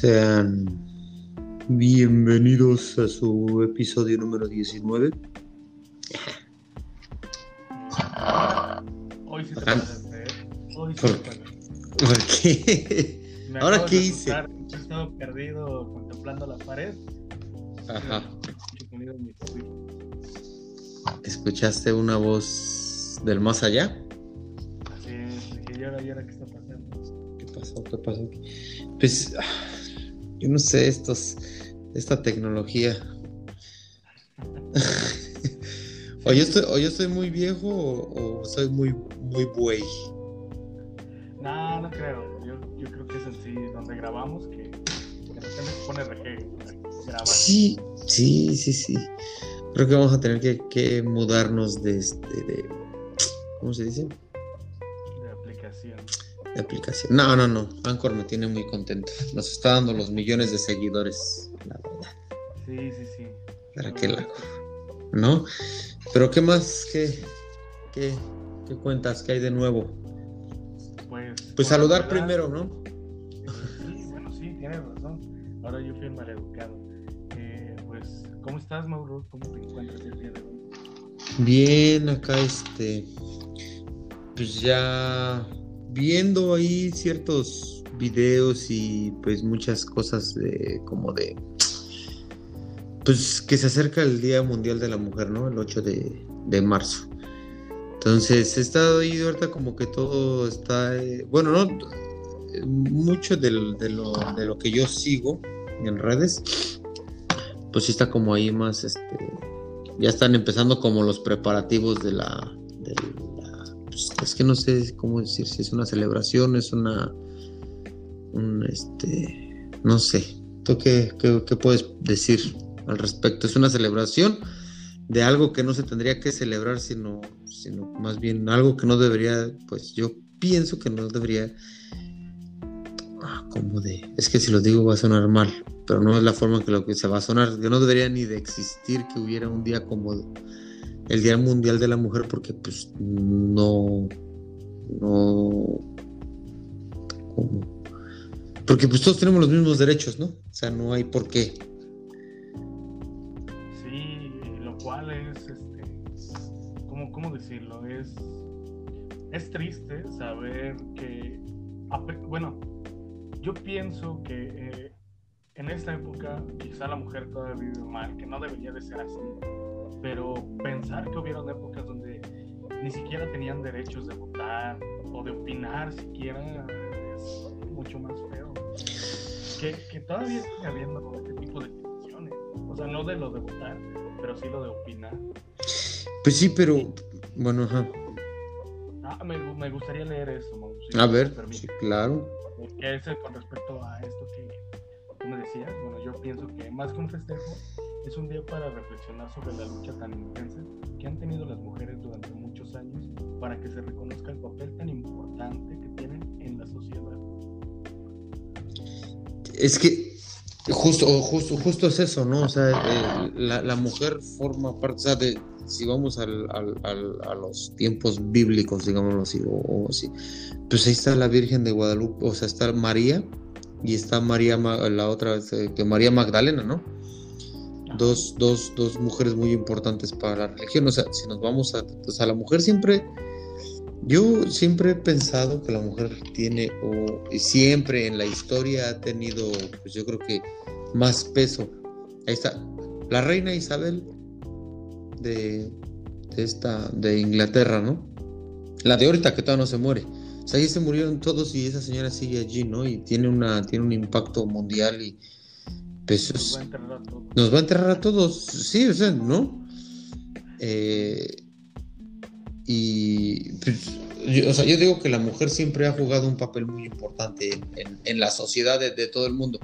Sean bienvenidos a su episodio número 19. Hoy sí te Ajá. pasaste, ¿eh? Hoy sí ¿Por te pasaste. ¿Por qué? Me ¿Ahora qué hice? estado perdido contemplando la pared. Ajá. ¿Escuchaste una voz del más allá? Así es, dije, ¿y ahora, y ahora qué está pasando? ¿Qué pasó? ¿Qué pasó? Pues ah, yo no sé, estos, esta tecnología. o, yo estoy, o yo estoy muy viejo o, o soy muy, muy buey. No, no creo. Yo, yo creo que es así, donde grabamos, que de repente se pone reggae para grabar. Sí, sí, sí, sí. Creo que vamos a tener que, que mudarnos de, este, de. ¿Cómo se dice? De aplicación. No, no, no. Anchor me tiene muy contento. Nos está dando los millones de seguidores, la verdad. Sí, sí, sí. ¿Para qué la ¿No? Pero ¿qué más? ¿Qué, qué, qué cuentas? ¿Qué hay de nuevo? Pues, Pues saludar primero, ¿no? Sí, bueno, sí, tienes razón. Ahora yo fui el maleducado. Eh, pues, ¿cómo estás, Mauro? ¿Cómo te encuentras el día de hoy? Bien, acá este. Pues ya viendo ahí ciertos videos y pues muchas cosas de como de. Pues que se acerca el Día Mundial de la Mujer, ¿no? El 8 de, de marzo. Entonces he estado ahí ahorita como que todo está. eh, bueno, no. Mucho del- de, lo, de lo que yo sigo en redes, pues sí está como ahí más este ya están empezando como los preparativos de de la- es que no sé cómo decir si es una celebración es una un este no sé. Tú qué puedes decir al respecto es una celebración de algo que no se tendría que celebrar sino sino más bien algo que no debería pues yo pienso que no debería. Ah, como de es que si lo digo va a sonar mal pero no es la forma en que lo que se va a sonar, que no debería ni de existir que hubiera un día como el Día Mundial de la Mujer, porque pues no, no, ¿cómo? porque pues todos tenemos los mismos derechos, ¿no? O sea, no hay por qué. Sí, lo cual es, este, ¿cómo, cómo decirlo? Es, es triste saber que, bueno, yo pienso que eh, en esta época quizá la mujer todavía vive mal, que no debería de ser así, pero pensar que hubieron épocas donde ni siquiera tenían derechos de votar o de opinar siquiera es mucho más feo. Que, que todavía sigue habiendo este tipo de situaciones. O sea, no de lo de votar, pero sí lo de opinar. Pues sí, pero bueno, ajá. Ah, me, me gustaría leer eso, Mau, si A ver, sí, claro. Que es eh, con respecto a esto que tú me decías. Bueno, yo pienso que más que un festejo, es un día para reflexionar sobre la lucha tan intensa que han tenido las mujeres durante muchos años para que se reconozca el papel tan importante que tienen en la sociedad. Es que justo, justo, justo es eso, ¿no? O sea, eh, la, la mujer forma parte, o sea, de, si vamos al, al- al- a los tiempos bíblicos, digámoslo así, o, o así, pues ahí está la Virgen de Guadalupe, o sea, está María y está María, Ma- la otra, este, que María Magdalena, ¿no? Dos, dos, dos mujeres muy importantes para la religión, o sea, si nos vamos a, o sea, la mujer siempre, yo siempre he pensado que la mujer tiene, o siempre en la historia ha tenido, pues yo creo que más peso. Ahí está, la reina Isabel de, de esta, de Inglaterra, ¿no? La de ahorita que todavía no se muere. O sea, ahí se murieron todos y esa señora sigue allí, ¿no? Y tiene una, tiene un impacto mundial y pues Nos va a enterrar a todos. nos va a enterrar a todos, sí, o sea, ¿no? Eh, y pues, yo, o sea, yo digo que la mujer siempre ha jugado un papel muy importante en, en- en la sociedad de, de todo el mundo.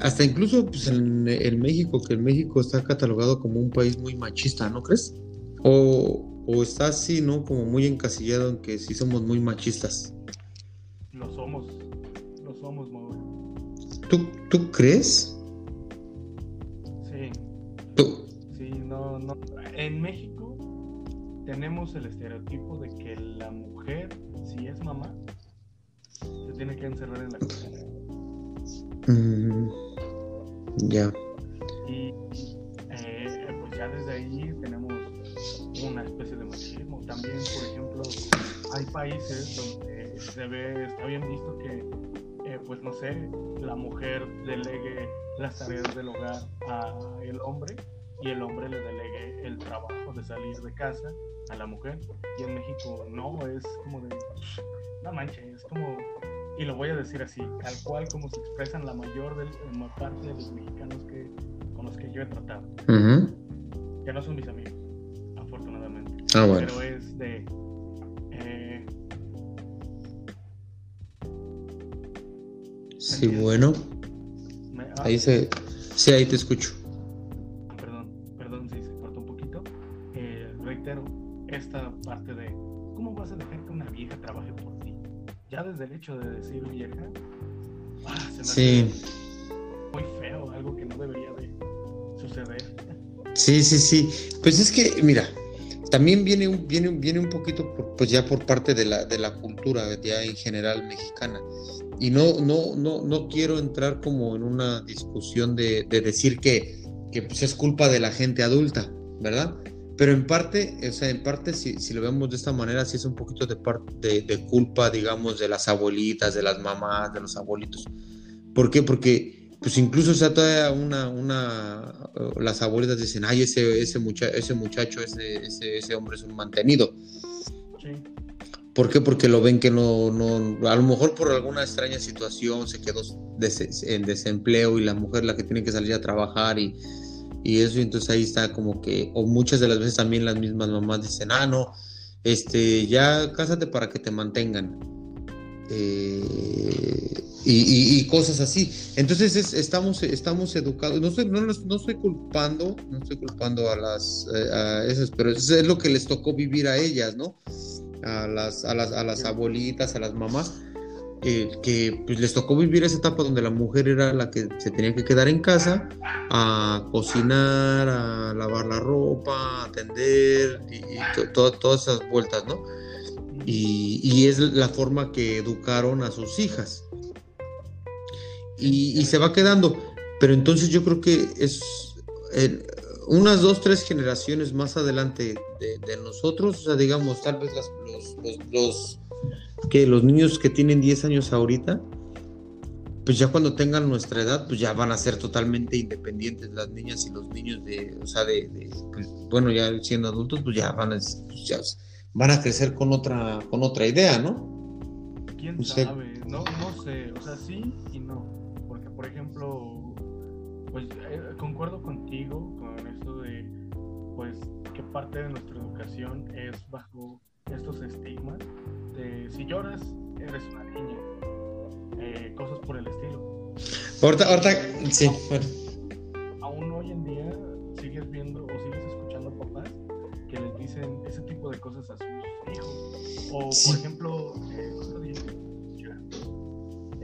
Hasta incluso pues, en, en México, que en México está catalogado como un país muy machista, ¿no crees? O, o está así, ¿no? Como muy encasillado en que sí somos muy machistas. Lo somos. Lo somos, Mauro. ¿Tú, tú crees? Sí. ¿Tú? Sí, no, no. En México tenemos el estereotipo de que la mujer, si es mamá, se tiene que encerrar en la casa. Mm, ya. Y eh, pues ya desde ahí tenemos una especie de machismo. También, por ejemplo, hay países donde se ve, está bien visto que, eh, pues no sé, la mujer delegue las tareas del hogar a el hombre y el hombre le delegue el trabajo de salir de casa a la mujer. Y en México no, es como de, no manches, es como, y lo voy a decir así, tal cual como se expresan la mayor, del, parte de los mexicanos que, con los que yo he tratado. Ya no son mis amigos, afortunadamente. Ah, bueno. Pero es de... sí, bueno. Ah. ahí se... Sí, ahí te escucho. esta parte de cómo vas a dejar que una vieja trabaje por ti. Ya desde el hecho de decir vieja, ah, se me sí. muy feo, algo que no debería de suceder. Sí, sí, sí. Pues es que, mira, también viene un, viene, viene un poquito pues ya por parte de la, de la cultura ya en general mexicana. Y no, no, no, no quiero entrar como en una discusión de, de decir que, que pues es culpa de la gente adulta, ¿verdad? Pero en parte, o sea, en parte, si, si lo vemos de esta manera, sí es un poquito de, de, de, culpa, digamos, de las abuelitas, de las mamás, de los abuelitos. ¿Por qué? Porque, pues incluso, o sea, todavía una, una, las abuelitas dicen, ay, ese, ese, mucha ese muchacho, ese, ese, ese, hombre es un mantenido. Sí. ¿Por qué? Porque lo ven que no, no, a lo mejor por alguna extraña situación se quedó en desempleo y la mujer la que tiene que salir a trabajar y y eso, entonces ahí está como que, o muchas de las veces también las mismas mamás dicen, ah, no, este, ya cásate para que te mantengan. Eh, y, cosas así. Entonces estamos, estamos educados, no estoy, no, no, estoy culpando, no estoy culpando a las eh, a esas, pero eso es lo que les tocó vivir a ellas, ¿no? A las, a las, a las abuelitas, a las mamás eh, que pues, les tocó vivir esa etapa donde la mujer era la que se tenía que quedar en casa a cocinar, a lavar la ropa, a atender y, todas esas vueltas, ¿no? Y, es la forma que educaron a sus hijas. Y, se va quedando. Pero entonces yo creo que es unas dos, tres generaciones más adelante de, nosotros, o sea, digamos, tal vez los, los que los niños que tienen 10 años ahorita, pues ya cuando tengan nuestra edad, pues ya van a ser totalmente independientes las niñas y los niños de, o sea, de, pues, bueno, ya siendo adultos, pues ya van a, pues van a crecer con otra, con otra idea, ¿no? ¿Quién sabe? No, no sé, o sea, sí y no, por ejemplo, pues eh, concuerdo contigo con esto de, pues, que parte de nuestra educación es bajo estos estigmas de si lloras, eres una niña, eh, cosas por el estilo. Ahorita, ahorita, sí, bueno. Aún hoy en día sigues viendo o sigues escuchando papás que les dicen ese tipo de cosas a sus hijos. O, por ejemplo, eh,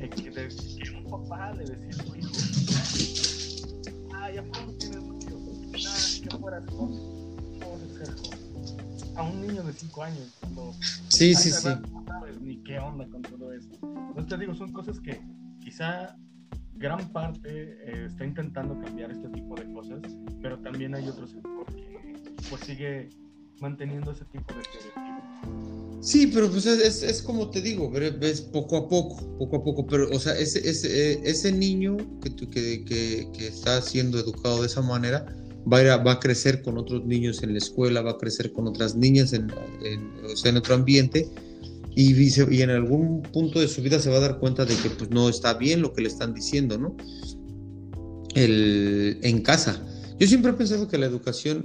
que, de, que, un papá le decía a su hijo, tienes que un niño de 5 años. sí, sí, sí. No sabes ni qué onda con todo esto. Entonces te digo, son cosas que quizá gran parte eh, está intentando cambiar este tipo de cosas, pero también hay otro sector que pues sigue manteniendo ese tipo de estereotipos. Sí, pero pues es, es, como te digo, ves poco a poco, poco a poco, pero o sea, ese, ese, eh, ese niño que, que, que, que está siendo educado de esa manera, va a, va a crecer con otros niños en la escuela, va a crecer con otras niñas en, o sea, en otro ambiente y, y, en algún punto de su vida se va a dar cuenta de que pues, no está bien lo que le están diciendo, ¿no? El, en casa. Yo siempre he pensado que la educación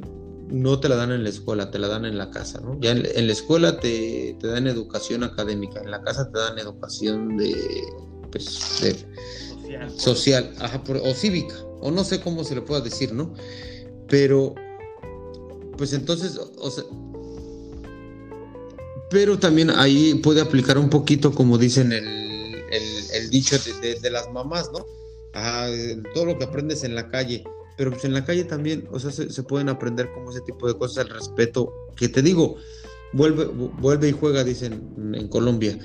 no te la dan en la escuela, te la dan en la casa, ¿no? Ya en, la escuela te, te, dan educación académica, en la casa te dan educación de, pues, social, social o cívica, o no sé cómo se le pueda decir, ¿no? Pero, pues entonces, o sea, pero también ahí puede aplicar un poquito, como dicen el, el, dicho de, las mamás, ¿no? Ah, todo lo que aprendes en la calle, pero pues en la calle también, o sea, se, pueden aprender como ese tipo de cosas, el respeto, que te digo, vuelve, vuelve y juega, dicen en Colombia.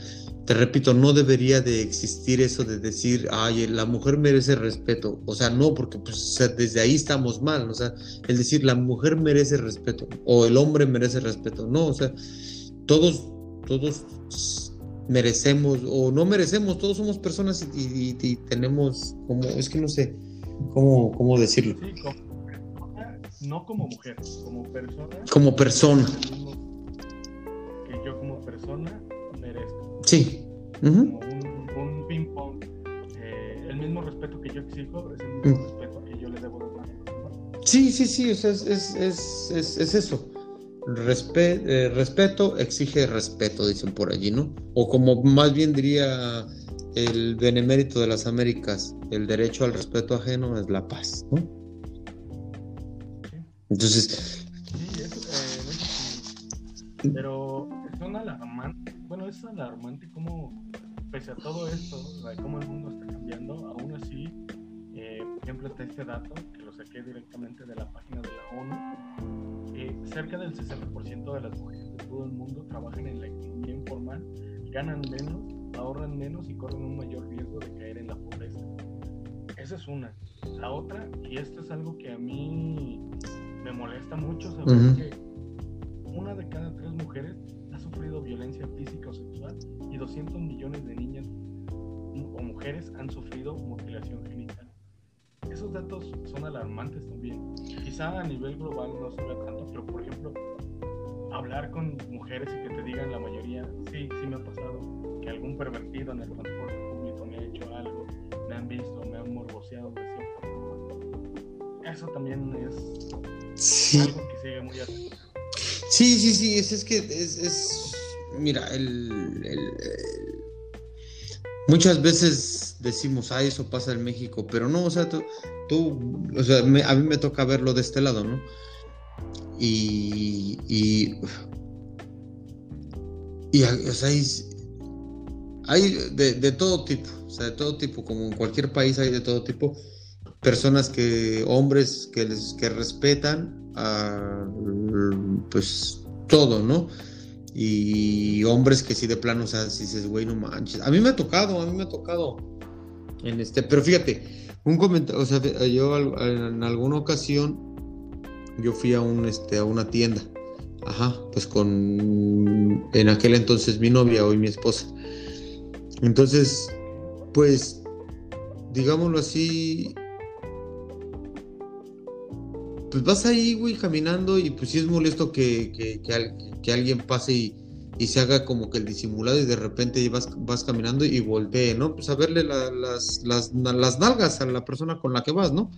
te repito, no debería de existir eso de decir, ay, la mujer merece respeto. O sea, no, porque pues, desde ahí estamos mal. O sea, el decir la mujer merece respeto o el hombre merece respeto. No, o sea, todos, todos merecemos o no merecemos, todos somos personas y, tenemos como, es que no sé cómo, cómo decirlo. Sí, como persona, no como mujer, como persona. Como persona. Que yo como persona Sí. un, ping-pong. Eh, el mismo respeto que yo exijo es el mismo mm. respeto que yo le debo dar Sí, sí, sí, es, es, es, es eso. Eh, respeto exige respeto, dicen por allí, ¿no? O como más bien diría el benemérito de las Américas, el derecho al respeto ajeno es la paz, ¿no? Entonces... Sí, eh, pero son alarmantes bueno, es alarmante cómo, pese a todo esto, cómo el mundo está cambiando, aún así, eh, por ejemplo, está este dato que lo saqué directamente de la página de la ONU. Eh, cerca del 60% de las mujeres de todo el mundo trabajan en la economía informal, ganan menos, ahorran menos y corren un mayor riesgo de caer en la pobreza. Esa es una. La otra, y esto es algo que a mí me molesta mucho, saber que una de cada tres mujeres sufrido violencia física o sexual y 200 millones de niñas o mujeres han sufrido mutilación genital. Esos datos son alarmantes también. Quizá a nivel global no se vea tanto, pero por ejemplo, hablar con mujeres y que te digan la mayoría, sí, sí me ha pasado, que algún pervertido en el transporte público me ha hecho algo, me han visto, me han morboseado de cierta forma. Eso también es algo que sigue muy atento. Sí, sí, sí, es, es que es, mira, el, muchas veces decimos, ah, eso pasa en México, pero no, o sea, tú, o sea, a mí me toca verlo de este lado, ¿no? Y, y, y o sea, hay, de, de, todo tipo, o sea, de todo tipo, como en cualquier país hay de todo tipo, personas que, hombres que, les, que respetan a, pues todo, ¿no? Y hombres que sí de plano, o sea, si dices, güey, no manches. A mí me ha tocado, a mí me ha tocado. En este, pero fíjate, un comentario, o sea, yo en alguna ocasión yo fui a un este a una tienda. Ajá, pues con en aquel entonces mi novia, hoy mi esposa. Entonces, pues digámoslo así, pues vas ahí, güey, caminando y pues sí es molesto que, que, alguien pase y, se haga como que el disimulado y de repente vas, vas caminando y voltee, ¿no? Pues a verle las, las, nalgas a la persona con la que vas, ¿no?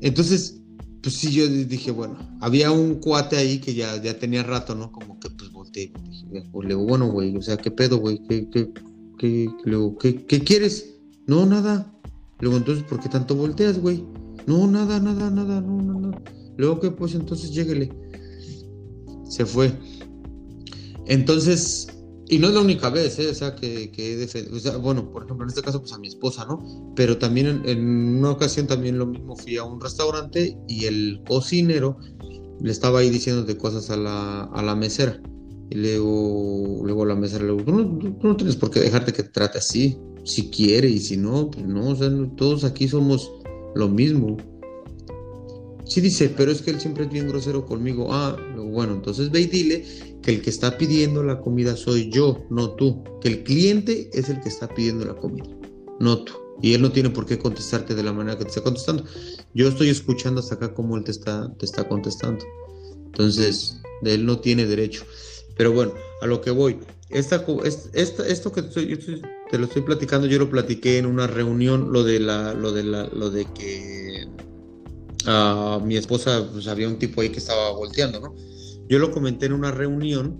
Entonces, pues sí, yo dije, bueno, había un cuate ahí que ya, ya tenía rato, ¿no? Como que pues volteé. Dije, le bueno, güey, o sea, ¿qué pedo, güey? ¿Qué, qué, qué, qué, qué quieres? No, nada. Luego, entonces, ¿por qué tanto volteas, güey? No, nada, nada, nada, no, no, no. Luego que pues entonces lléguele. Se fue. Entonces, y no es la única vez, ¿eh? o sea, que, que o bueno, por ejemplo, en este caso, pues a mi esposa, ¿no? Pero también en, una ocasión también lo mismo, fui a un restaurante y el cocinero le estaba ahí diciendo de cosas a la, a la mesera. Y luego, luego la mesera le no, tú no tienes por qué dejarte que te trate así, si quiere y si no, pues no, o sea, todos aquí somos lo mismo. Sí dice, pero es que él siempre es bien grosero conmigo. Ah, bueno, entonces ve y dile que el que está pidiendo la comida soy yo, no tú. Que el cliente es el que está pidiendo la comida, no tú. Y él no tiene por qué contestarte de la manera que te está contestando. Yo estoy escuchando hasta acá cómo él te está, te está contestando. Entonces, él no tiene derecho. Pero bueno, a lo que voy. Esta, esta, esto que te lo estoy platicando, yo lo platiqué en una reunión, lo de la, lo de la, lo de que uh, mi esposa, pues había un tipo ahí que estaba volteando, ¿no? Yo lo comenté en una reunión,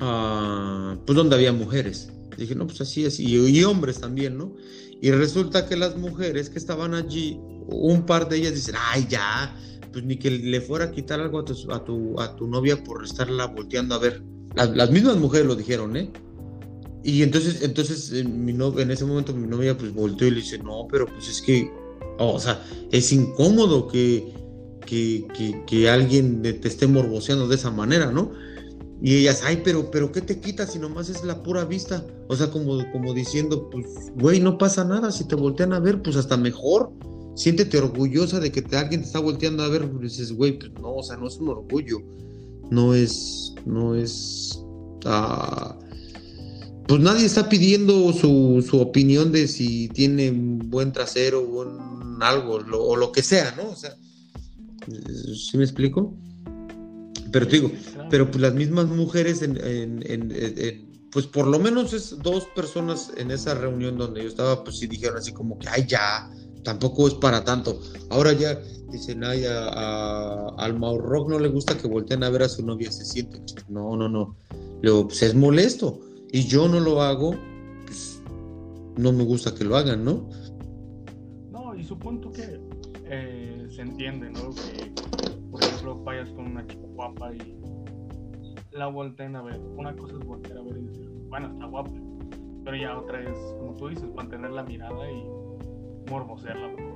uh, pues donde había mujeres. Dije, no, pues así es, y, y, hombres también, ¿no? Y resulta que las mujeres que estaban allí, un par de ellas dicen, ay, ya, pues ni que le fuera a quitar algo a tu, a tu, a tu novia por estarla volteando a ver. Las, mismas mujeres lo dijeron, ¿eh? Y entonces, entonces en, mi en ese momento mi novia pues volteó y le dice, no, pero pues es que, o sea, es incómodo que, que, que, alguien te esté morboseando de esa manera, ¿no? Y ellas, ay, pero, pero ¿qué te quita si nomás es la pura vista? O sea, como, como diciendo, pues, güey, no pasa nada, si te voltean a ver, pues hasta mejor. Siéntete orgullosa de que te, alguien te está volteando a ver, pues dices, güey, pues no, o sea, no es un orgullo, no es, no es, ah, pues nadie está pidiendo su, su, opinión de si tiene un buen trasero o un algo, o lo que sea, ¿no? O sea, ¿sí me explico? Pero te digo, pero pues las mismas mujeres en, pues por lo menos es dos personas en esa reunión donde yo estaba, pues sí dijeron así como que, ay, ya, tampoco es para tanto. Ahora ya dicen, ay, a, al Maurrock no le gusta que volteen a ver a su novia, se siente. No, no, no. Luego, pues es molesto. Y yo no lo hago, pues no me gusta que lo hagan, ¿no? No, y supongo que eh, se entiende, ¿no? Que, por ejemplo, vayas con una chica guapa y la volteen a ver. Una cosa es voltear a ver y decir, bueno, está guapa. Pero ya otra es, como tú dices, mantener la mirada y morbosearla mucho.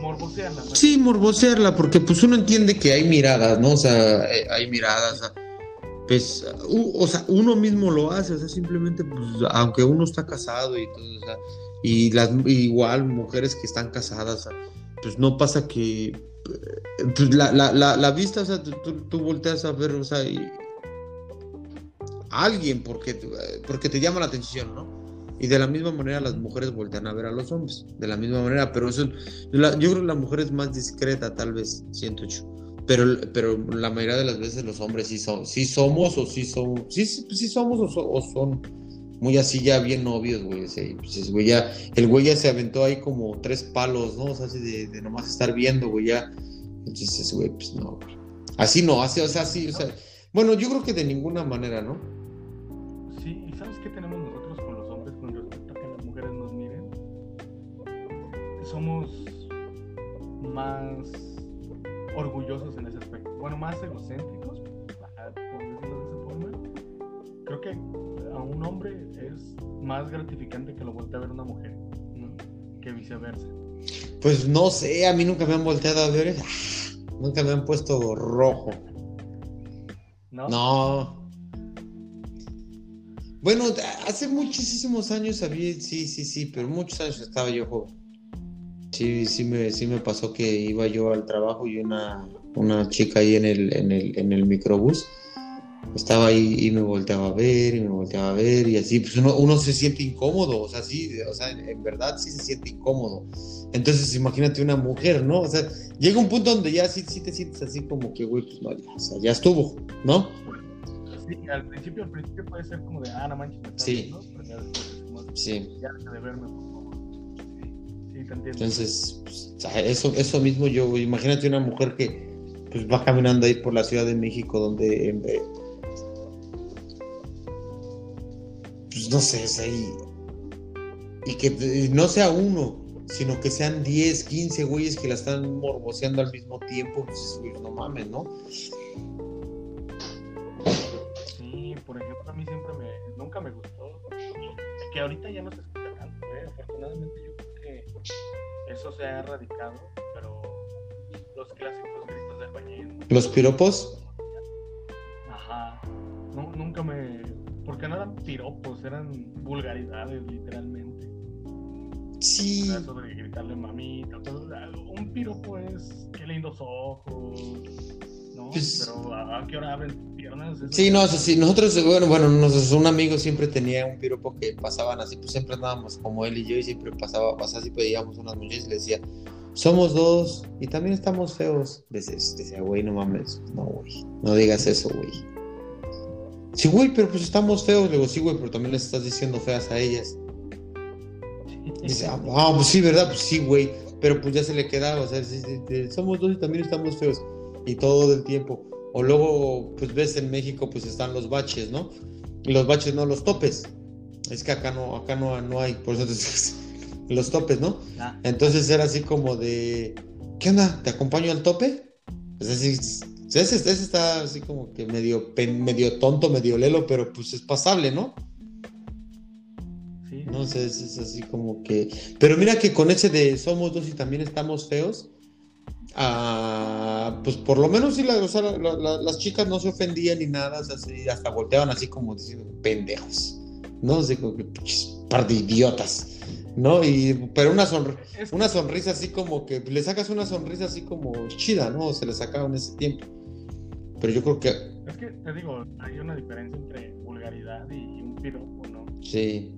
morbosearla. Sí, morbosearla, porque pues uno entiende que hay miradas, ¿no? O sea, eh, hay miradas. Pues, o sea, uno mismo lo hace, o sea, simplemente, pues, aunque uno está casado y todo, o sea, y las, igual mujeres que están casadas, pues no pasa que pues la, la, la, vista, o sea, tú, volteas a ver, o sea, alguien porque, porque te llama la atención, ¿no? Y de la misma manera las mujeres voltean a ver a los hombres, de la misma manera, pero eso, yo creo que la mujer es más discreta, tal vez, siento yo. Pero, pero la mayoría de las veces los hombres sí, son, sí somos o sí son, sí, sí somos o, son muy así ya bien novios, güey. pues, güey ya, el güey ya se aventó ahí como tres palos, ¿no? O sea, así de, de nomás estar viendo, güey, ya. Entonces, güey, pues no, güey. Así no, así, o sea, así, o sea. Bueno, yo creo que de ninguna manera, ¿no? Sí, ¿y sabes qué tenemos Somos más orgullosos en ese aspecto. Bueno, más egocéntricos, por decirlo de esa forma. Creo que a un hombre es más gratificante que lo voltee a ver una mujer, que viceversa. Pues no sé, a mí nunca me han volteado a ver, nunca me han puesto rojo. ¿No? No. Bueno, hace muchísimos años había, sí, sí, sí, pero muchos años estaba yo joven. Sí, sí me, sí me pasó que iba yo al trabajo y una, una chica ahí en el, en el, en el microbús estaba ahí y me volteaba a ver y me volteaba a ver y así, pues uno, uno se siente incómodo, o sea, sí, o sea, en verdad sí se siente incómodo. Entonces, imagínate una mujer, ¿no? O sea, llega un punto donde ya sí, sí te sientes así como que, güey, pues no, ya, o sea, ya estuvo, ¿no? Sí, al principio, al principio puede ser como de, ah, no manches, sí. sí. Ya de verme, sí, te entiendo. Entonces, pues, eso, eso mismo yo, imagínate una mujer que pues va caminando ahí por la Ciudad de México donde pues no sé, es ahí. Y que no sea uno, sino que sean 10, 15 güeyes que la están morboseando al mismo tiempo, pues no mames, ¿no? Sí, por ejemplo, a mí siempre me, nunca me gustó, que ahorita ya no se escucha tanto, ¿eh? afortunadamente yo eso se ha erradicado, pero los clásicos gritos del bañero. ¿Los piropos? Ajá, no, nunca me porque no eran piropos, eran vulgaridades, literalmente. Sí. Eso de gritarle mamita. un piropo es qué lindos ojos. ¿No? Pues Pero ¿a qué hora abren piernas? sí, no, sí. Nosotros, bueno, bueno, nosotros, un amigo siempre tenía un piropo que pasaban así, pues siempre andábamos como él y yo, y siempre pasaba, pasaba así, pedíamos unas mujeres y le decía, somos dos y también estamos feos. Decía, güey, no mames, no, güey, no digas eso, güey. Sí, güey, pero pues estamos feos. Le digo, sí, güey, pero también les estás diciendo feas a ellas. dice, ah, ah, pues sí, ¿verdad? Pues sí, güey. Pero pues ya se le quedaba, o sea, somos dos y también estamos feos. Y todo el tiempo. O luego, pues ves en México, pues están los baches, ¿no? Y los baches, no los topes. Es que acá no, acá no, no hay, por eso los topes, ¿no? Ah. Entonces era así como de, ¿qué onda? ¿Te acompaño al tope? Pues así, ese, está así como que medio, medio tonto, medio lelo, pero pues es pasable, ¿no? Sí. No sé, es, así como que. Pero mira que con ese de somos dos y también estamos feos, Ah, pues por lo menos sí, la, o sea, las chicas no se ofendían ni nada, hasta volteaban así como diciendo, pendejos, ¿no? Así como que, par de idiotas, ¿no? Y, pero una, una sonrisa así como que, le sacas una sonrisa así como chida, ¿no? Se le sacaba en ese tiempo. Pero yo creo que... Es que, te digo, hay una diferencia entre vulgaridad y un piropo, ¿no? Sí.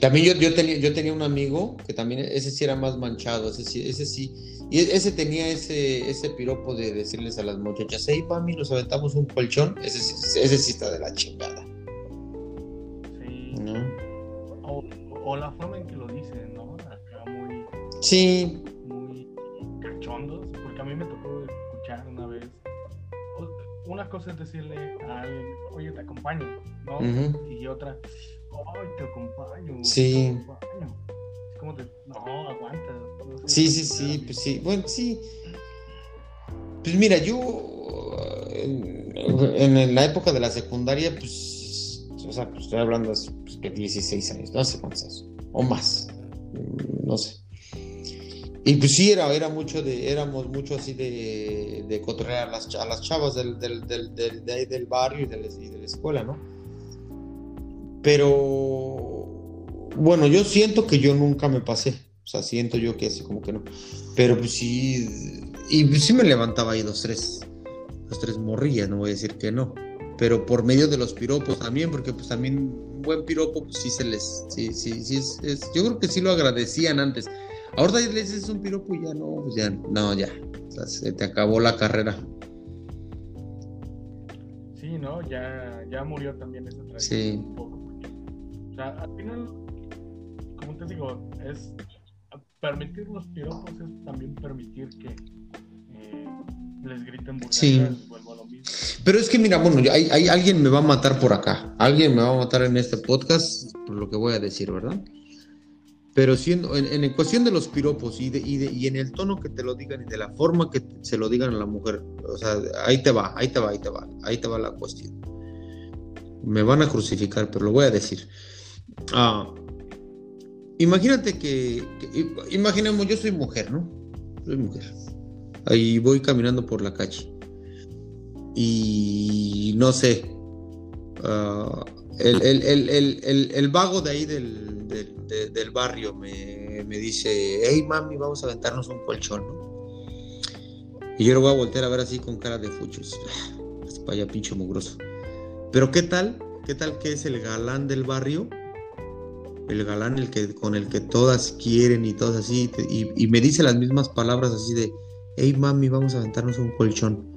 También yo, yo, tenía, yo tenía un amigo que también, ese sí era más manchado, ese sí, ese sí y ese tenía ese, ese piropo de decirles a las muchachas, hey, mami, nos aventamos un colchón. Ese, ese sí está de la chingada. Sí. ¿No? O, la forma en que lo dicen, ¿no? Acá muy. Sí. Muy cachondos. Porque a mí me tocó escuchar una vez. Una cosa es decirle a alguien, oye, te acompaño, ¿no? Y otra, ay, te acompaño. Sí. Te acompaño. Es como de, no, aguanta Sí, sí, sí, pues sí. Bueno, sí. Pues mira, yo en, la época de la secundaria, pues, o sea, pues estoy hablando de pues, que 16 años, no sé cuántos o más, no sé. Y pues sí, era, era mucho de, éramos mucho así de, de cotorrear a las, a las chavas del, del, del, del, del barrio y de, la, y de la escuela, ¿no? Pero, bueno, yo siento que yo nunca me pasé. O sea, siento yo que así como que no. Pero pues sí. Y pues sí me levantaba ahí dos, tres. Dos, tres morrillas, no voy a decir que no. Pero por medio de los piropos también, porque pues también un buen piropo, pues sí se les. Sí, sí, sí. Es, yo creo que sí lo agradecían antes. Ahora les dices un piropo y ya no, pues ya, no, ya. O sea, se te acabó la carrera. Sí, ¿no? Ya, ya murió también esa tradición. Sí. Un poco o sea, al final, como te digo, es permitir los piropos es también permitir que eh, les griten sí. vuelvo a lo mismo. Pero es que mira, bueno, hay, hay, alguien me va a matar por acá, alguien me va a matar en este podcast por lo que voy a decir, ¿verdad? Pero siendo, en, en cuestión de los piropos y, de, y, de, y en el tono que te lo digan y de la forma que se lo digan a la mujer, o sea, ahí te va, ahí te va, ahí te va, ahí te va la cuestión. Me van a crucificar, pero lo voy a decir. Ah, Imagínate que, imaginemos, yo soy mujer, ¿no? Soy mujer. Ahí voy caminando por la calle. Y no sé. Ah, el, vago de ahí del, del, barrio me, dice, hey mami, vamos a aventarnos un colchón. Y yo lo voy a voltear a ver así con cara de fuchos. Vaya pinche mugroso. Pero ¿qué tal? ¿Qué tal que es el galán del barrio? El galán el que, con el que todas quieren y todas así, y, me dice las mismas palabras así de, hey mami, vamos a aventarnos un colchón.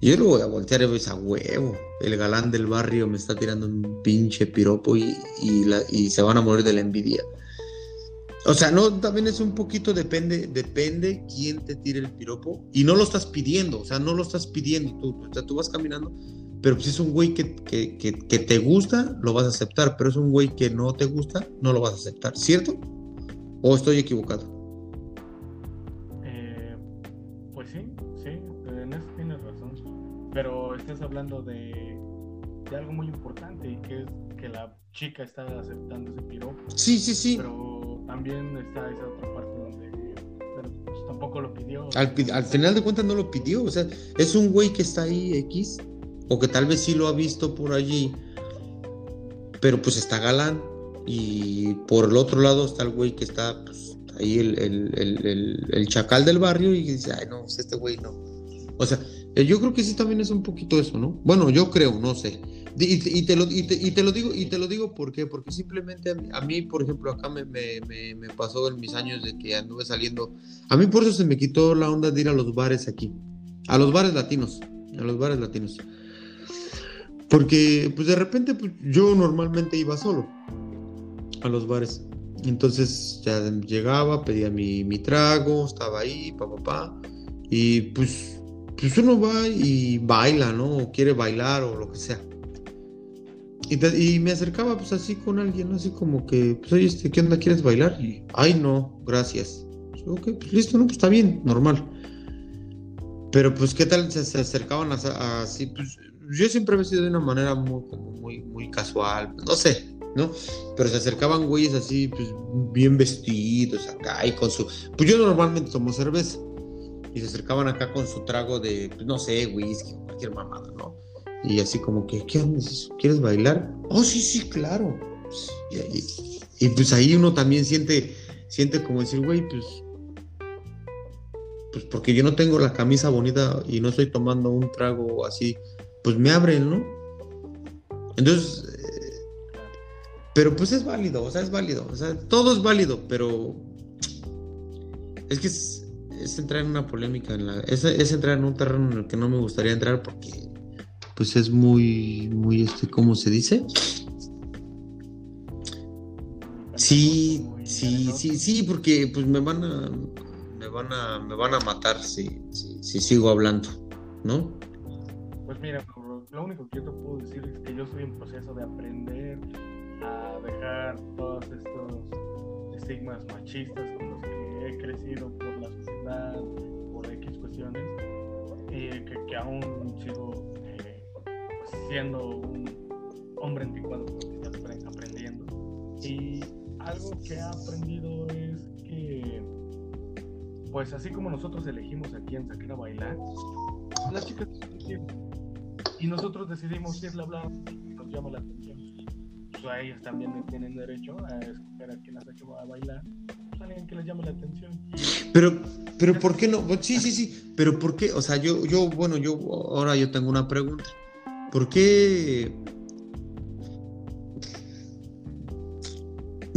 Yo lo voy a voltear y a huevo. El galán del barrio me está tirando un pinche piropo y, y, se van a morir de la envidia. O sea, no, también es un poquito, depende, depende quién te tire el piropo. Y no lo estás pidiendo, o sea, no lo estás pidiendo. Tú, o sea, tú vas caminando pero si es un güey que, te gusta, lo vas a aceptar. Pero es un güey que no te gusta, no lo vas a aceptar. ¿Cierto? ¿O estoy equivocado? Eh, pues sí, sí, en eso tienes razón. Pero estás hablando de, algo muy importante y que es que la chica está aceptando ese piropo. Sí, sí, sí. Pero también está esa otra parte donde pues, tampoco lo pidió. Al, al, final de cuentas no lo pidió. O sea, es un güey que está ahí X o que tal vez sí lo ha visto por allí, pero pues está galán. Y por el otro lado está el güey que está pues, ahí, el, chacal del barrio, y dice, ay, no, pues, este güey no. O sea, eh, yo creo que sí también es un poquito eso, ¿no? Bueno, yo creo, no sé. Y, te, lo, y, te, lo digo, y te lo digo ¿por qué? porque simplemente a mí, por ejemplo, acá me, me, me, pasó en mis años de que anduve saliendo. A mí por eso se me quitó la onda de ir a los bares aquí. A los bares latinos. A los bares latinos. Porque pues de repente pues, yo normalmente iba solo a los bares. Entonces ya llegaba, pedía mi, mi trago, estaba ahí, papá, pa, y pues, pues uno va y baila, ¿no? O quiere bailar o lo que sea. Y, me acercaba pues así con alguien, así como que, pues oye, este, ¿qué onda? ¿Quieres bailar? Y, ay, no, gracias. Ok, pues listo, no, pues está bien, normal. Pero pues, ¿qué tal? Se, se acercaban así, pues yo siempre he sido de una manera muy, muy, muy casual, no sé, ¿no? Pero se acercaban güeyes así, pues bien vestidos acá y con su... Pues yo normalmente tomo cerveza y se acercaban acá con su trago de, pues, no sé, whisky cualquier mamada, ¿no? Y así como que, ¿qué haces? ¿Quieres bailar? Oh, sí, sí, claro. Y, y, pues ahí uno también siente, siente como decir, güey, pues, pues porque yo no tengo la camisa bonita y no estoy tomando un trago así, pues me abren, ¿no? Entonces, pero pues es válido, o sea, es válido. O sea, todo es válido, pero es que es, entrar en una polémica, en la, es, entrar en un terreno en el que no me gustaría entrar porque pues es muy, muy, este, ¿cómo se dice? Sí, sí, sí, sí, porque pues me van a, me van a, me van a matar si, si, sigo hablando, ¿no? Pues mira, lo único que yo te puedo decir es que yo estoy en proceso de aprender a dejar todos estos estigmas machistas con los que he crecido por la sociedad, por X cuestiones, y que, aún sigo eh, pues, siendo un hombre anticuado aprendiendo. Y algo que he aprendido es que, pues así como nosotros elegimos a quién sacar a bailar, las chicas y nosotros decidimos irle a hablar nos llama la atención a ellos también tienen derecho a escoger a quién las va a bailar, pues que les llame la atención. Pero, pero ¿por qué no? Sí, sí, sí, pero ¿por qué? O sea, yo, yo, bueno, yo, ahora yo tengo una pregunta. ¿Por qué?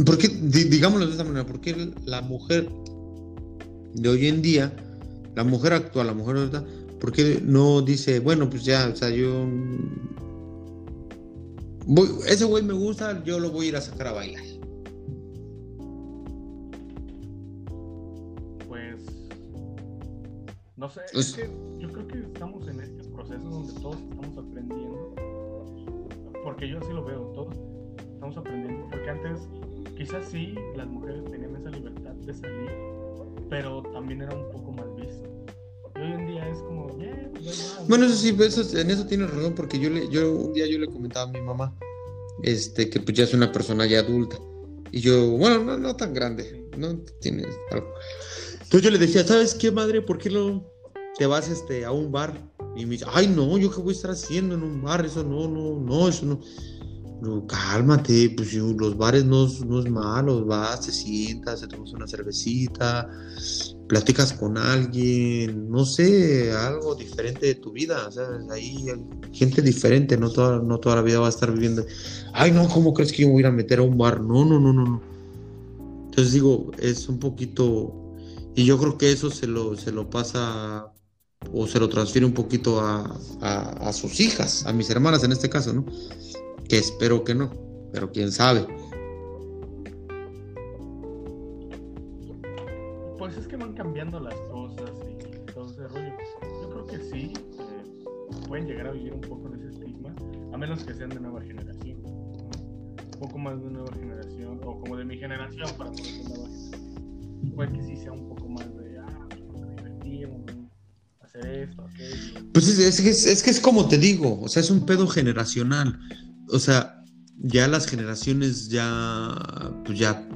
¿Por qué, digámoslo de esta manera, por qué la mujer de hoy en día, la mujer actual, la mujer ¿por qué no dice, bueno, pues ya, o sea, yo ese güey me gusta, yo lo voy a ir a sacar a bailar. Pues. No sé, es que yo creo que estamos en este proceso donde todos estamos aprendiendo. Porque yo así lo veo, todos estamos aprendiendo. Porque antes, quizás sí, las mujeres tenían esa libertad de salir, pero también era un poco mal visto. Hoy en día es como, bueno, eso sí, eso, en eso tienes razón, porque yo, le, yo un día yo le comentaba a mi mamá, este, que pues ya es una persona ya adulta. Y yo, bueno, no, no tan grande, no tienes algo. Entonces yo le decía, ¿sabes qué, madre? ¿Por qué no te vas este, a un bar? Y me dice, ay, no, ¿yo qué voy a estar haciendo en un bar? Eso no, no, no, eso no. No, cálmate, pues los bares no, no es malo, vas, te sientas, te tomas una cervecita, platicas con alguien, no sé, algo diferente de tu vida, sea, ahí hay gente diferente, no toda, no toda la vida va a estar viviendo, ay no, ¿cómo crees que yo voy a a meter a un bar? No, no, no, no, no. Entonces digo, es un poquito, y yo creo que eso se lo, se lo pasa o se lo transfiere un poquito a, a sus hijas, a mis hermanas en este caso, ¿no? que espero que no, pero quién sabe. Las cosas y todo ese rollo. Yo creo que sí, eh, pueden llegar a vivir un poco de ese estigma, a menos que sean de nueva generación. Un poco más de nueva generación, o como de mi generación, para no decir nueva generación. Puede que sí sea un poco más de, ah, nos divertimos, hacer esto, aquello. Pues es, es, es que es como te digo, o sea, es un pedo generacional o sea, ya las generaciones ya, pues ya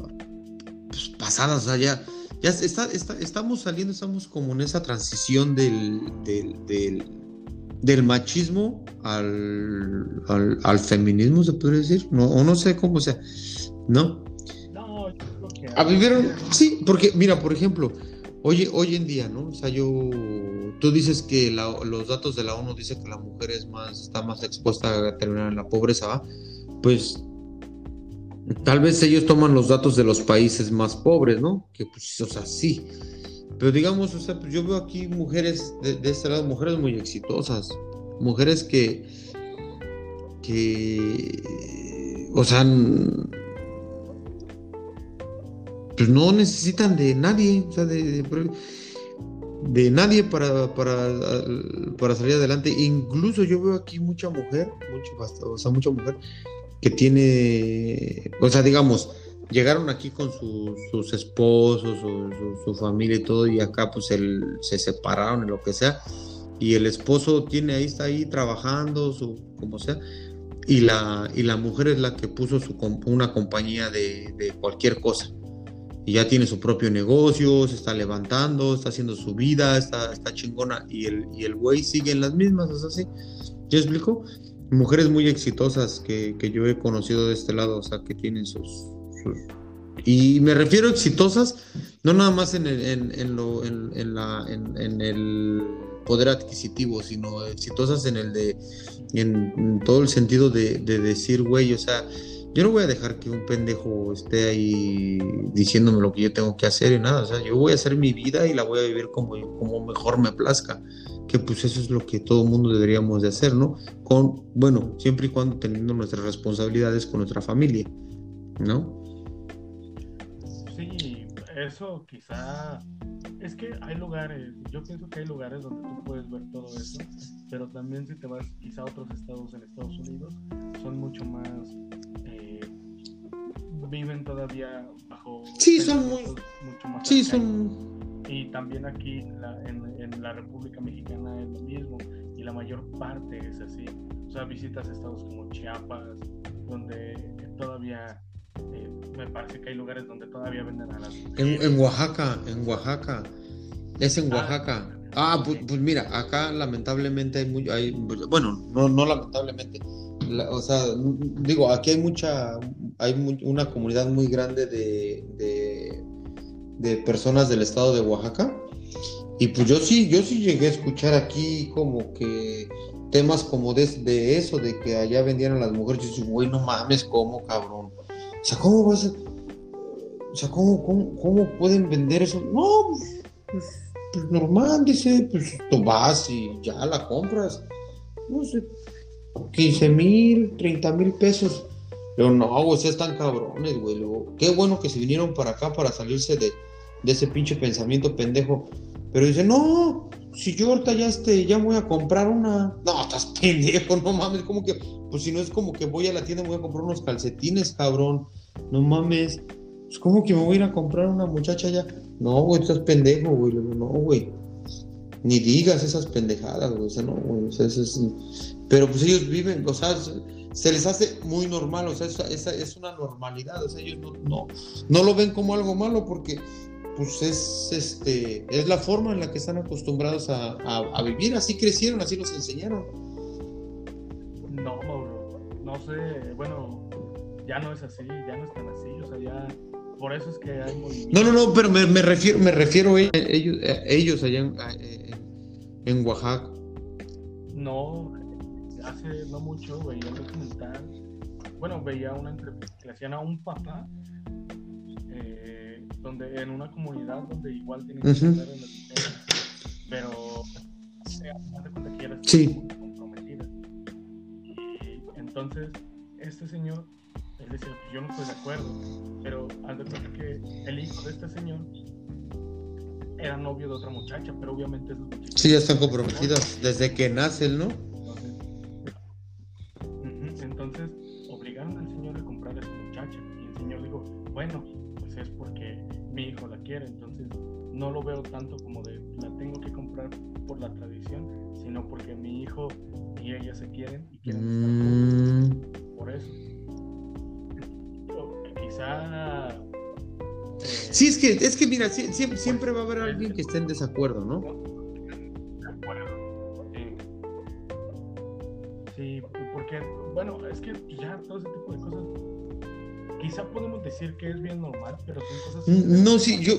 pues pasadas, o sea, ya, ya está, estamos saliendo, estamos como en esa transición del, del, machismo al, al, feminismo, se podría decir, no, o no sé cómo sea, ¿no? No, yo creo que... A vivir, sí, porque, mira, por ejemplo, Hoy, hoy en día, ¿no? O sea, yo, tú dices que los datos de la ONU dicen que la mujer es más, está más expuesta a terminar en la pobreza, ¿va? Pues tal vez ellos toman los datos de los países más pobres, ¿no? Que pues, o sea, sí. Pero digamos, o sea, pues yo veo aquí mujeres de, de este lado, mujeres muy exitosas, mujeres que, que, o sea, pues no necesitan de nadie, o sea, de, de, nadie para, para, salir adelante. Incluso yo veo aquí mucha mujer, mucho, o sea, mucha mujer que tiene, o sea, digamos, llegaron aquí con sus esposos o su, familia y todo, y acá pues el, se separaron y lo que sea, y el esposo tiene ahí, está ahí trabajando, su, como sea, y la, y la mujer es la que puso su, una compañía de, de cualquier cosa. Y ya tiene su propio negocio, se está levantando, está haciendo su vida, está, está chingona. Y el, y el güey sigue en las mismas, es así. ¿Ya explico? Mujeres muy exitosas que, que, yo he conocido de este lado, o sea, que tienen sus, sus... Y me refiero a exitosas, no nada más en el, en, en lo, en, la, el poder adquisitivo, sino exitosas en el de, en, todo el sentido de, de decir, güey, o sea, yo no voy a dejar que un pendejo esté ahí diciéndome lo que yo tengo que hacer y nada, o sea, yo voy a hacer mi vida y la voy a vivir como, como mejor me plazca, que pues eso es lo que todo mundo deberíamos de hacer, ¿no? Con, bueno, siempre y cuando teniendo nuestras responsabilidades con nuestra familia, ¿no? Sí, eso quizá es que hay lugares, yo pienso que hay lugares donde tú puedes ver todo eso, pero también si te vas quizá a otros estados en Estados Unidos, son mucho más, viven todavía bajo... Sí, son muy... Mucho más sí, son... Y también aquí en, en, la República Mexicana es lo mismo, y la mayor parte es así. O sea, visitas estados como Chiapas, donde todavía eh, me parece que hay lugares donde todavía venden a las. En, Oaxaca, en Oaxaca. Es en ah, Oaxaca. Ah, pues, pues, mira, acá lamentablemente hay muy. Hay, bueno, no, no lamentablemente. O sea, digo, aquí hay mucha. Hay una comunidad muy grande de, de, personas del estado de Oaxaca. Y pues yo sí, yo sí llegué a escuchar aquí como que temas como de, de eso, de que allá vendían a las mujeres. Yo dije, güey, no mames, ¿cómo, cabrón? O sea, ¿cómo vas a.? O sea, ¿cómo, cómo, pueden vender eso? No, pues, pues, pues, normal, dice, pues tú vas y ya la compras. No sé, 15 mil, 30 mil pesos. Pero no, güey, sea, están cabrones, güey. Qué bueno que se vinieron para acá para salirse de, de ese pinche pensamiento pendejo. Pero dice, no, si yo ahorita ya, este, ya voy a comprar una. No, estás pendejo, no mames, como que, pues si no es como que voy a la tienda y voy a comprar unos calcetines, cabrón. No mames. Pues como que me voy a ir a comprar una muchacha ya. No, güey, estás pendejo, güey. No, güey. Ni digas esas pendejadas, güey. O sea, no, güey. O sea, es... Pero pues ellos viven, o sea, se les hace muy normal, o sea, esa, es una normalidad. O sea, ellos no, no, no lo ven como algo malo porque pues es este es la forma en la que están acostumbrados a, vivir, así crecieron, así los enseñaron. No, no sé, bueno, ya no es así, ya no es tan así, o sea, ya por eso es que hay No, no, no, pero me, refiero, me refiero a ellos, ellos allá en, Oaxaca. No, hace no mucho veía un documental, bueno, veía una entrevista que le hacían a un papá donde en una comunidad donde igual tienen que estar en la pero se cuenta que sí. comprometida. Y entonces, este señor, él decía, yo no estoy de acuerdo, pero haz de cuenta que el hijo de este señor era novio de otra muchacha, pero obviamente muchachos... Sí, ya están comprometidos desde que nace él, ¿no? Mira, siempre, siempre va a haber alguien que esté en desacuerdo, ¿no? Sí, porque, bueno, es que ya todo ese tipo de cosas quizá podemos decir que es bien normal, pero son cosas... No, sí, yo...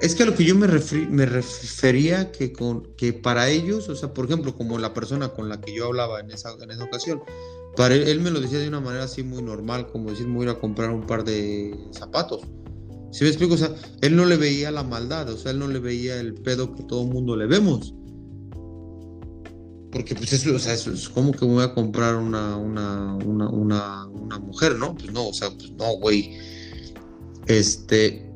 Es que a lo que yo me, me refería que, con, que para ellos, o sea, por ejemplo, como la persona con la que yo hablaba en esa, en esa ocasión, para él, me lo decía de una manera así muy normal, como decir, me voy a ir a comprar un par de zapatos. ¿Sí me explico? O sea, él no le veía la maldad, o sea, él no le veía el pedo que todo el mundo le vemos. Porque pues eso, o sea, eso es como que me voy a comprar una, una, una, una, una mujer, ¿no? Pues no, o sea, pues no, güey. Este.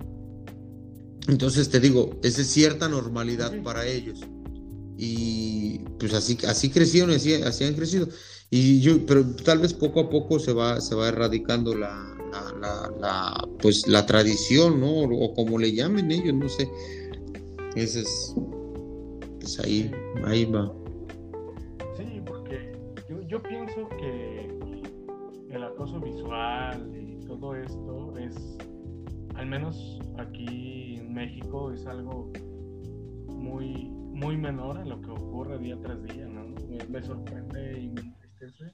Entonces te digo, esa es cierta normalidad para ellos. Y pues así, así crecieron, así, así han crecido. Y yo, pero tal vez poco a poco se va, se va erradicando la, la, la, pues la tradición, ¿no? O, como le llamen ellos, no sé. Ese es, pues ahí, ahí va yo pienso que el acoso visual y todo esto es, al menos aquí en México, es algo muy, muy menor a lo que ocurre día tras día, ¿no? Me, sorprende y me entristece.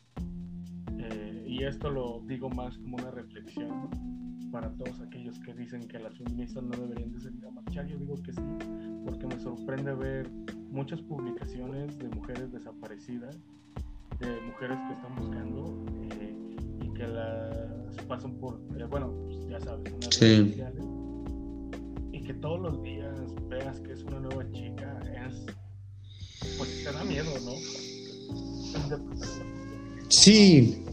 Eh, y esto lo digo más como una reflexión para todos aquellos que dicen que las feministas no deberían de salir a marchar. Yo digo que sí, porque me sorprende ver muchas publicaciones de mujeres desaparecidas, de mujeres que están buscando eh, y que las pasan por, eh, bueno, pues ya sabes, unas redes sociales, y que todos los días veas que es una nueva chica, es, pues te da miedo, ¿no? Sí,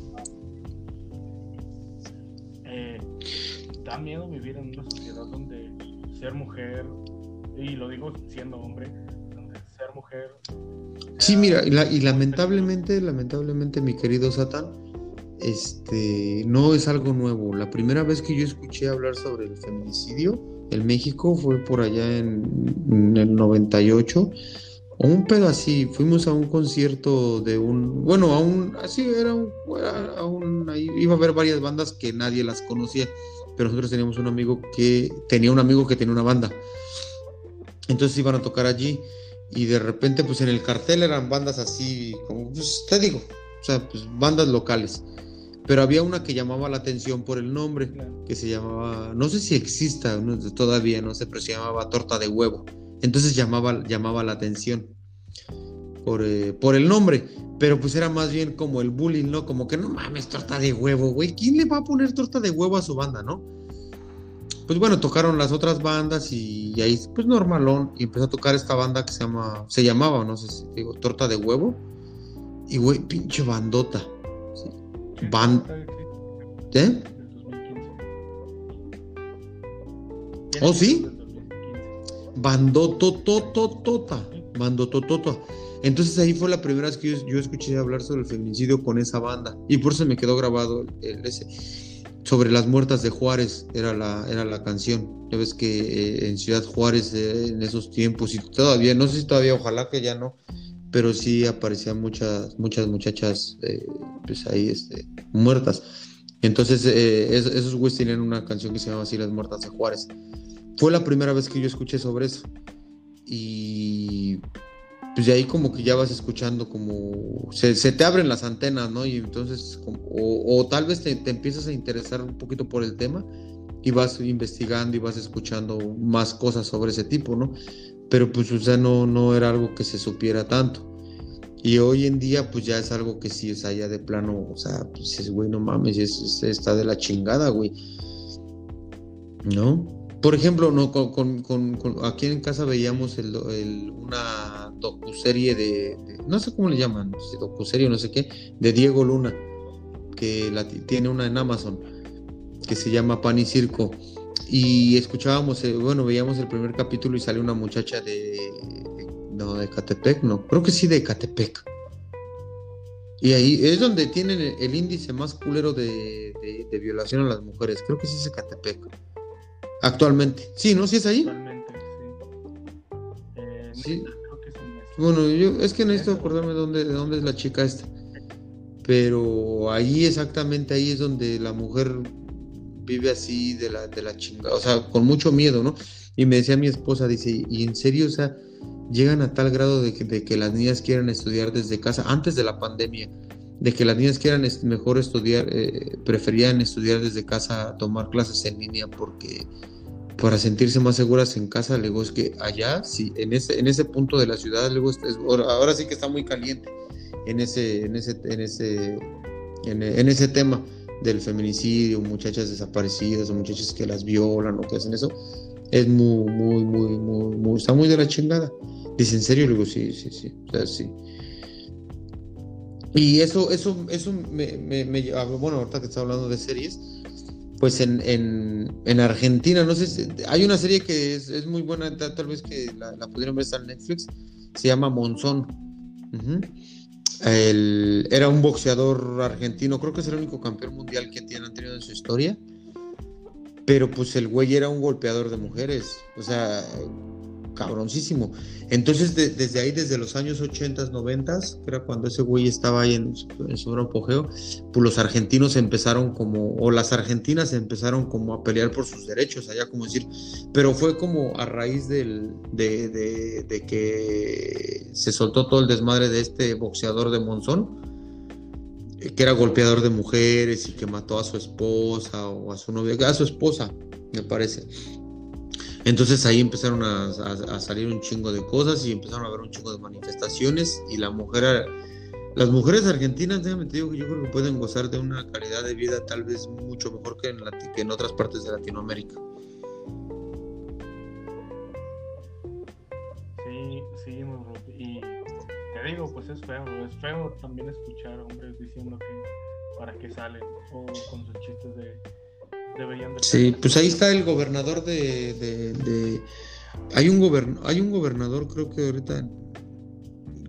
da miedo vivir en una sociedad donde ser mujer, y lo digo siendo hombre, donde ser mujer... Sí, mira, y, lamentablemente, lamentablemente, mi querido Satán, este, no es algo nuevo. La primera vez que yo escuché hablar sobre el feminicidio en México fue por allá en, el 98 o un pedo así, fuimos a un concierto de un, bueno, a un, así era un, a un, iba a haber varias bandas que nadie las conocía, pero nosotros teníamos un amigo que tenía un amigo que tenía una banda. Entonces iban a tocar allí y de repente pues en el cartel eran bandas así, como pues, te digo, o sea, pues bandas locales. Pero había una que llamaba la atención por el nombre, que se llamaba, no sé si exista todavía, no sé, pero se llamaba Torta de Huevo. Entonces llamaba, llamaba la atención por, eh, por el nombre, pero pues era más bien como el bullying, ¿no? Como que no mames, torta de huevo, güey. ¿Quién le va a poner torta de huevo a su banda, no? Pues bueno, tocaron las otras bandas y, ahí, pues normalón, y empezó a tocar esta banda que se llama, se llamaba, no sé si digo, torta de huevo. Y güey, pinche bandota. Sí. Band... ¿Eh? ¿Oh, sí? Bandotototota. Bandototota. Entonces ahí fue la primera vez que yo, escuché hablar sobre el feminicidio con esa banda. Y por eso me quedó grabado el, ese. Sobre las muertas de Juárez era la, era la canción. Ya ves que eh, en Ciudad Juárez eh, en esos tiempos y todavía, no sé si todavía, ojalá que ya no, pero sí aparecían muchas, muchas muchachas eh, pues ahí este, muertas. Entonces esos güeyes tenían una canción que se llama así Las Muertas de Juárez. Fue la primera vez que yo escuché sobre eso. Y pues de ahí como que ya vas escuchando como se, te abren las antenas, ¿no? Y entonces, o, tal vez te, empiezas a interesar un poquito por el tema y vas investigando y vas escuchando más cosas sobre ese tipo, ¿no? Pero pues, o sea, no, no era algo que se supiera tanto. Y hoy en día, pues ya es algo que sí, o sea, ya de plano, o sea, pues es, güey, no mames, está de la chingada, güey. ¿No? Por ejemplo, no, con, aquí en casa veíamos una docuserie de, no sé cómo le llaman, docuserie o no sé qué, de Diego Luna, que la, tiene una en Amazon, que se llama Pan y Circo. Y escuchábamos, eh, bueno, veíamos el primer capítulo y sale una muchacha de, no, de Catepec, no, creo que sí de Catepec. Y ahí es donde tienen el, índice más culero de, de, violación a las mujeres, creo que sí es Catepec. Actualmente. Sí, ¿no? ¿Sí es ahí? Actualmente, sí. Eh, sí. Creo que bueno, yo es que necesito acordarme de dónde, de dónde es la chica esta. Pero ahí exactamente ahí es donde la mujer vive así de la, de la chingada, o sea, con mucho miedo, ¿no? Y me decía mi esposa, dice, y en serio, o sea, llegan a tal grado de que, de que las niñas quieran estudiar desde casa, antes de la pandemia, de que las niñas quieran mejor estudiar, eh, preferían estudiar desde casa, tomar clases en línea porque para sentirse más seguras en casa, luego es que allá, sí, en ese, en ese punto de la ciudad, luego ahora sí que está muy caliente en ese, en ese, en ese, en, ese tema del feminicidio, muchachas desaparecidas o muchachas que las violan o que hacen eso, es muy, muy, muy, muy, está muy de la chingada. Dice, ¿en serio? luego sí, sí, sí, sí. Y eso, eso, eso me, bueno, ahorita que está hablando de series, pues en, en, Argentina, no sé, hay una serie que es, muy buena, tal, vez que la, pudieron ver en Netflix, se llama Monzón. era un boxeador argentino, creo que es el único campeón mundial que tiene, han tenido en su historia. Pero pues el güey era un golpeador de mujeres. O sea, cabroncísimo. Entonces, desde ahí, desde los años 80, 90, que era cuando ese güey estaba ahí en, su gran apogeo, pues los argentinos empezaron como, o las argentinas empezaron como a pelear por sus derechos, allá como decir, pero fue como a raíz del, de, de, que se soltó todo el desmadre de este boxeador de Monzón, que era golpeador de mujeres y que mató a su esposa o a su novia, a su esposa, me parece. Entonces ahí empezaron a, salir un chingo de cosas y empezaron a haber un chingo de manifestaciones y la mujer, las mujeres argentinas, déjame te digo que yo creo que pueden gozar de una calidad de vida tal vez mucho mejor que en, que en otras partes de Latinoamérica. Sí, sí, y te digo, pues es feo, es feo también escuchar hombres diciendo que para qué salen o con sus chistes de Sí, pues ahí está el gobernador de... hay, un hay un gobernador, creo que ahorita,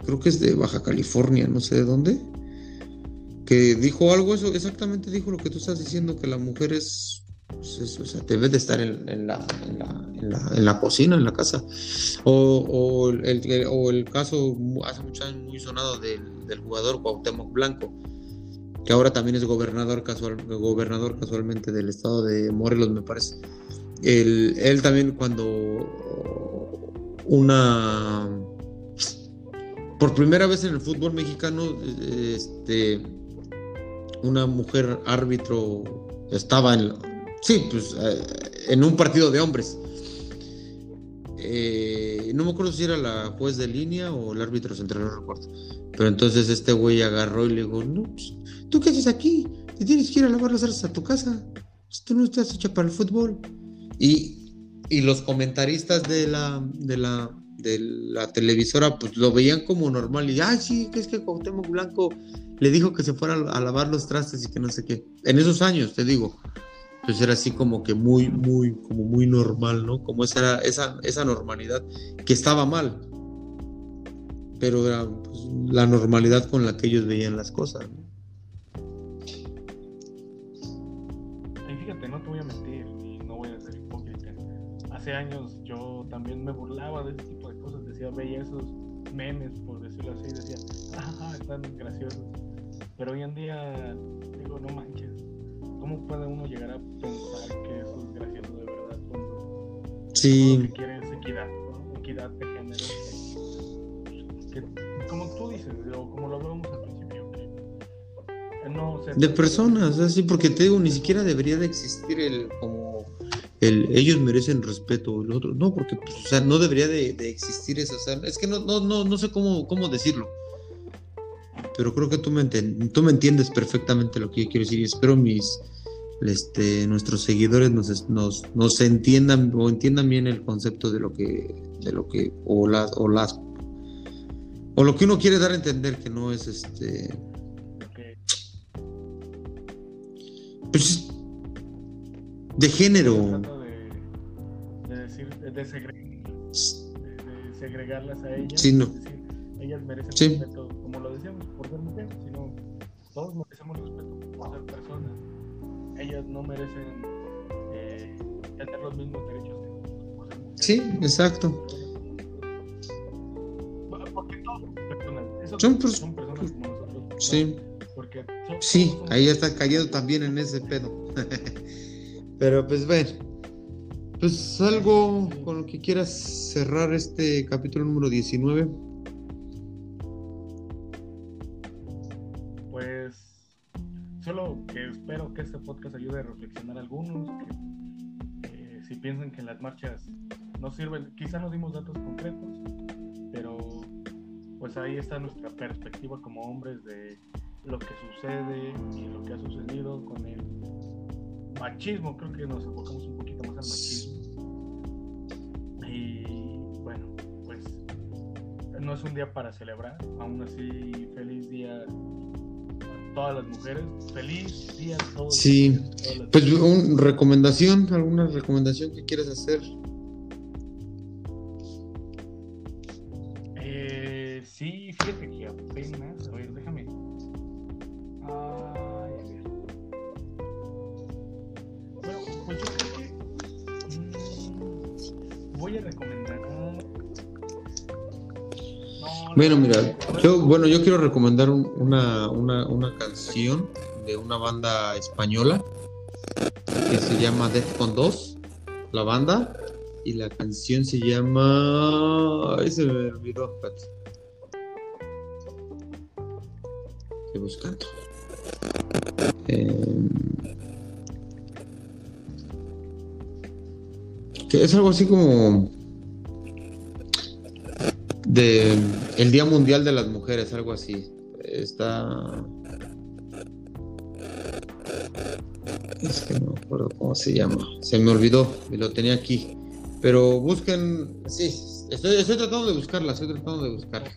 creo que es de Baja California, no sé de dónde, que dijo algo, eso exactamente dijo lo que tú estás diciendo, que la mujer es, pues o sea, debe de estar en, la, en, la, cocina, en la casa. O, el, o el caso hace muchos años muy sonado del, del jugador Cuauhtémoc Blanco que ahora también es gobernador, casual, gobernador casualmente del estado de Morelos, me parece. Él, también cuando una... Por primera vez en el fútbol mexicano, este, una mujer árbitro estaba en... Sí, pues eh, en un partido de hombres. Eh, no me acuerdo si era la juez de línea o el árbitro central, no recuerdo. Pero entonces este güey agarró y le dijo, no, pues, ¿Tú qué haces aquí? Te tienes que ir a lavar las artes a tu casa. Tú no estás hecha para el fútbol. Y, y los comentaristas de la, de la, de la televisora pues lo veían como normal y ay sí que es que Cuauhtémoc Blanco le dijo que se fuera a lavar los trastes y que no sé qué en esos años te digo pues era así como que muy muy como muy normal no como esa esa esa normalidad que estaba mal pero era pues, la normalidad con la que ellos veían las cosas ¿no? Años yo también me burlaba de ese tipo de cosas, decía, veía esos memes, por decirlo así, decía, ah, están graciosos. Pero hoy en día digo, no manches, ¿cómo puede uno llegar a pensar que eso es gracioso de verdad cuando sí. lo que quiere es equidad, equidad de género? como tú dices, o como lo hablábamos al principio, no de personas, así porque te digo, ni siquiera debería de existir el como ellos merecen respeto, el otro, no, porque pues, o sea, no debería de, existir eso, es que no, no, no, no sé cómo, cómo decirlo, pero creo que tú me, tú me entiendes perfectamente lo que yo quiero decir y espero mis, este, nuestros seguidores nos, nos, nos entiendan o entiendan bien el concepto de lo que, de lo que, o las, o las, o lo que uno quiere dar a entender que no es este, pues de género. De, decir, de, segregarlas a ellas. Sí, no. decir, ellas merecen respeto, como lo decíamos, por ser mujeres, sino todos merecemos respeto por ser personas. Ellas no merecen eh, tener los mismos derechos que nosotros por ser mujeres. Sí, exacto. Porque todos son personas. son, son personas como nosotros. Sí. Porque sí, ahí está cayendo también en ese pedo. Pero pues bueno, pues algo con lo que quieras cerrar este capítulo número 19. Pues solo que espero que este podcast ayude a reflexionar a algunos, que si piensan que las marchas no sirven, quizá no dimos datos concretos, pero pues ahí está nuestra perspectiva como hombres de lo que sucede y lo que ha sucedido con el machismo, creo que nos enfocamos un poquito más al machismo. Y bueno, pues no es un día para celebrar, aún así feliz día a todas las mujeres, feliz día a todos. Sí, pues una recomendación, alguna recomendación que quieras hacer. Eh, sí, fíjate que apenas, Bueno, mira, yo, bueno, yo quiero recomendar una, una, una canción de una banda española que se llama Defcon 2, la banda, y la canción se llama. Ay, se me olvidó, espérate. Estoy buscando. Eh, que es algo así como de el Día Mundial de las Mujeres, algo así. Está es que no me acuerdo cómo se llama. Se me olvidó y lo tenía aquí. Pero busquen, sí, estoy, estoy tratando de buscarla, estoy tratando de buscarla.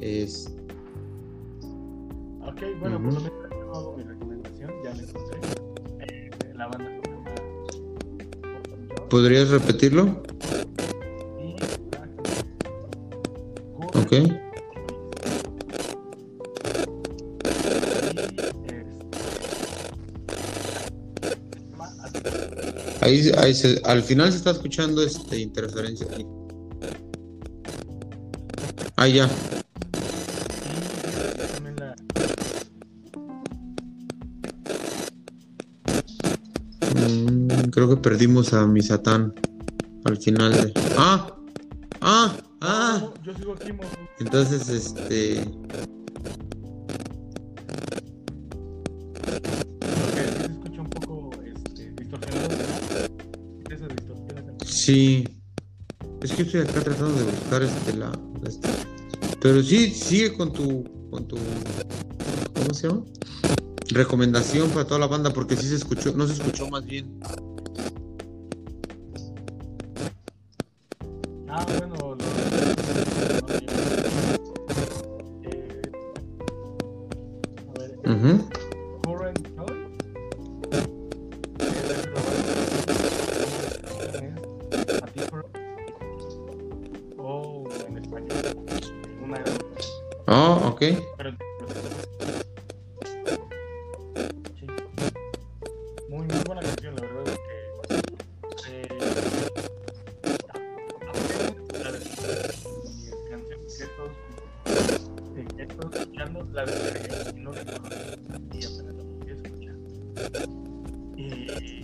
Es Ok, bueno, por lo menos yo hago mi recomendación, ya la encontré. Eh, la banda ¿Podrías repetirlo? Ahí, ahí se- al final se está escuchando este interferencia aquí. Ah, ya. Mm, creo que perdimos a mi Satán al final de. ¡Ah! ¡Ah! ¡Ah! yo sigo aquí Entonces, este. se escucha un poco este, distorsionado ¿verdad? esas distorsiones en- Sí. Es que estoy acá tratando de buscar este la. este. Pero sí, sigue con tu. con tu. ¿Cómo se llama? Recomendación para toda la banda, porque sí se escuchó, no se escuchó más bien. Escuchando la y no y apenas la escuchar y, y,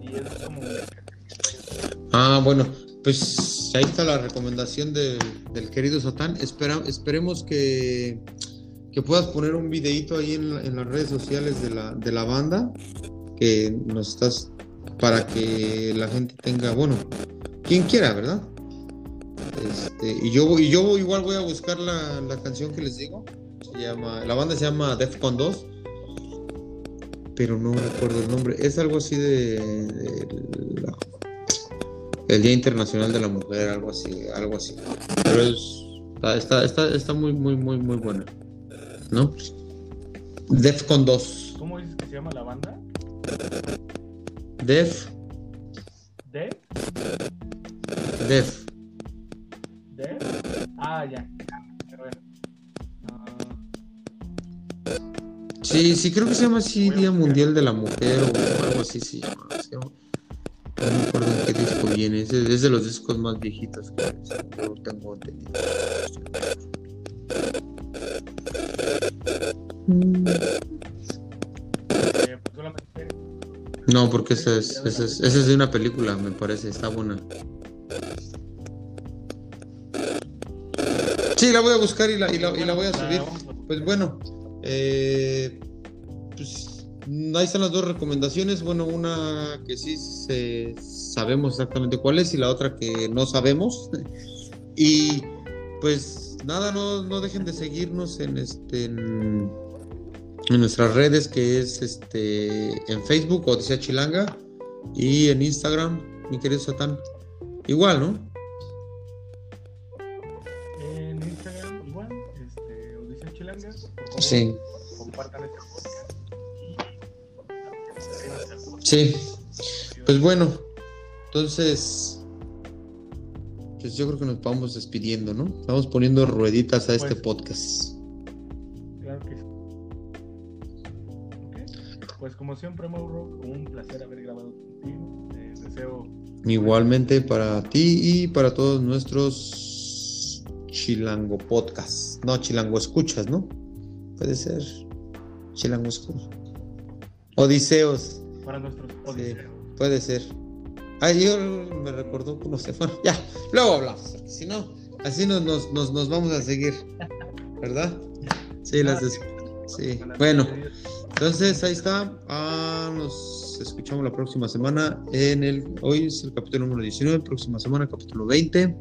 y es como que Ah, bueno, pues ahí está la recomendación de- del querido Satán. Espera, esperemos que, que puedas poner un videito ahí en, en las redes sociales de la, de la banda, que nos estás, para que la gente tenga, bueno, quien quiera, ¿verdad? Este, y yo y yo igual voy a buscar la, la canción que les digo. Se llama, la banda se llama Defcon 2, pero no recuerdo el nombre. Es algo así de, de la- el Día Internacional de la Mujer, algo así, algo así. Pero es, está, está, está, está muy, muy, muy, muy buena. ¿No? Defcon 2. ¿cómo dices que se llama la banda? Def, ¿De? Def. Ah, ya. Ver. Ah, Sí, sí, creo que se llama así Día Mundial de la Mujer o algo así se llama. se llama- No me acuerdo en qué disco viene. Es de, los discos más viejitos que yo tengo entendido. Eh, pues No, porque esa es, esa es, esa es de una película, me parece, está buena. Sí, la voy a buscar y la, voy a subir. Pues bueno, eh, pues ahí están las dos recomendaciones. Bueno, una que sí se- sabemos exactamente cuál es y la otra que no sabemos. Y pues nada, no, dejen de seguirnos en este en nuestras redes que es este en Facebook Odisea Chilanga y en Instagram, mi querido Satán. Igual, ¿no? Sí, compartan este podcast sí. Pues bueno, entonces, pues yo creo que nos vamos despidiendo, ¿no? Vamos poniendo rueditas a este Pues- podcast. Claro que sí. Pues como siempre, Mauro, un placer haber grabado contigo. Eh, deseo Igualmente para ti y para todos nuestros Chilango Podcast. No, Chilango Escuchas, ¿no? Puede ser. Escuchas. Odiseos. Para nuestros odiseos. puede ser. Ay, yo me recordó cómo se fue. Ya, luego hablamos. Si no, así nos, nos, nos, nos vamos a seguir. ¿Verdad? Sí, las des... Sí. Bueno, entonces ahí está. Ah, nos escuchamos la próxima semana en el. Hoy es el capítulo número 19, próxima semana, capítulo 20.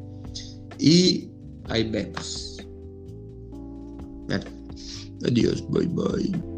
Y ahí vemos. Bueno, adiós, bye bye.